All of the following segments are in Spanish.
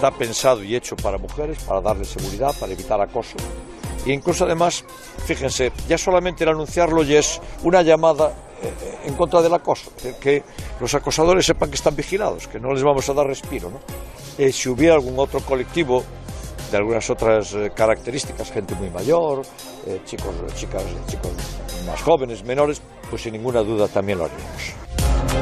está pensado y hecho para mujeres, para darles seguridad, para evitar acoso. E incluso además, fíjense, ya solamente el anunciarlo ya es una llamada eh, en contra del acoso, que los acosadores sepan que están vigilados, que no les vamos a dar respiro. ¿no? Eh, si hubiera algún otro colectivo de algunas otras eh, características, gente muy mayor, eh, chicos, chicas, chicos más jóvenes, menores, pues sin ninguna duda también lo haríamos.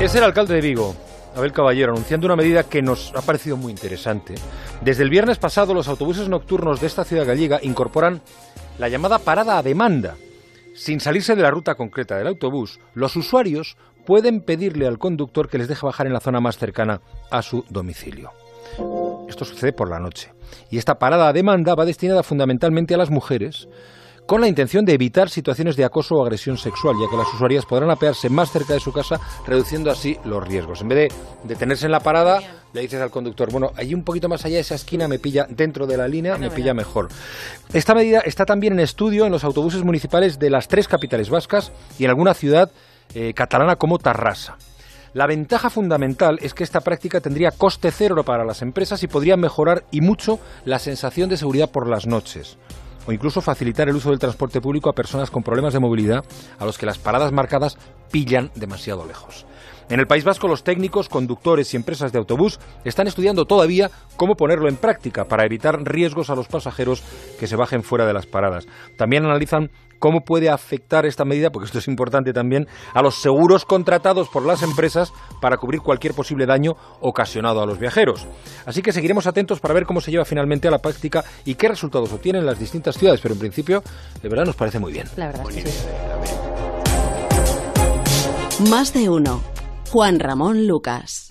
Es el alcalde de Vigo, Abel Caballero, anunciando una medida que nos ha parecido muy interesante. Desde el viernes pasado, los autobuses nocturnos de esta ciudad gallega incorporan la llamada parada a demanda. Sin salirse de la ruta concreta del autobús, los usuarios pueden pedirle al conductor que les deje bajar en la zona más cercana a su domicilio. Esto sucede por la noche. Y esta parada a demanda va destinada fundamentalmente a las mujeres con la intención de evitar situaciones de acoso o agresión sexual, ya que las usuarias podrán apearse más cerca de su casa, reduciendo así los riesgos. En vez de detenerse en la parada, le dices al conductor, bueno, allí un poquito más allá de esa esquina me pilla dentro de la línea, me pilla mejor. Esta medida está también en estudio en los autobuses municipales de las tres capitales vascas y en alguna ciudad eh, catalana como Tarrasa. La ventaja fundamental es que esta práctica tendría coste cero para las empresas y podría mejorar y mucho la sensación de seguridad por las noches o incluso facilitar el uso del transporte público a personas con problemas de movilidad a los que las paradas marcadas pillan demasiado lejos. En el País Vasco los técnicos, conductores y empresas de autobús están estudiando todavía cómo ponerlo en práctica para evitar riesgos a los pasajeros que se bajen fuera de las paradas. También analizan cómo puede afectar esta medida, porque esto es importante también, a los seguros contratados por las empresas para cubrir cualquier posible daño ocasionado a los viajeros. Así que seguiremos atentos para ver cómo se lleva finalmente a la práctica y qué resultados obtienen las distintas ciudades, pero en principio, de verdad, nos parece muy bien. La verdad es que sí. Más de uno. Juan Ramón Lucas.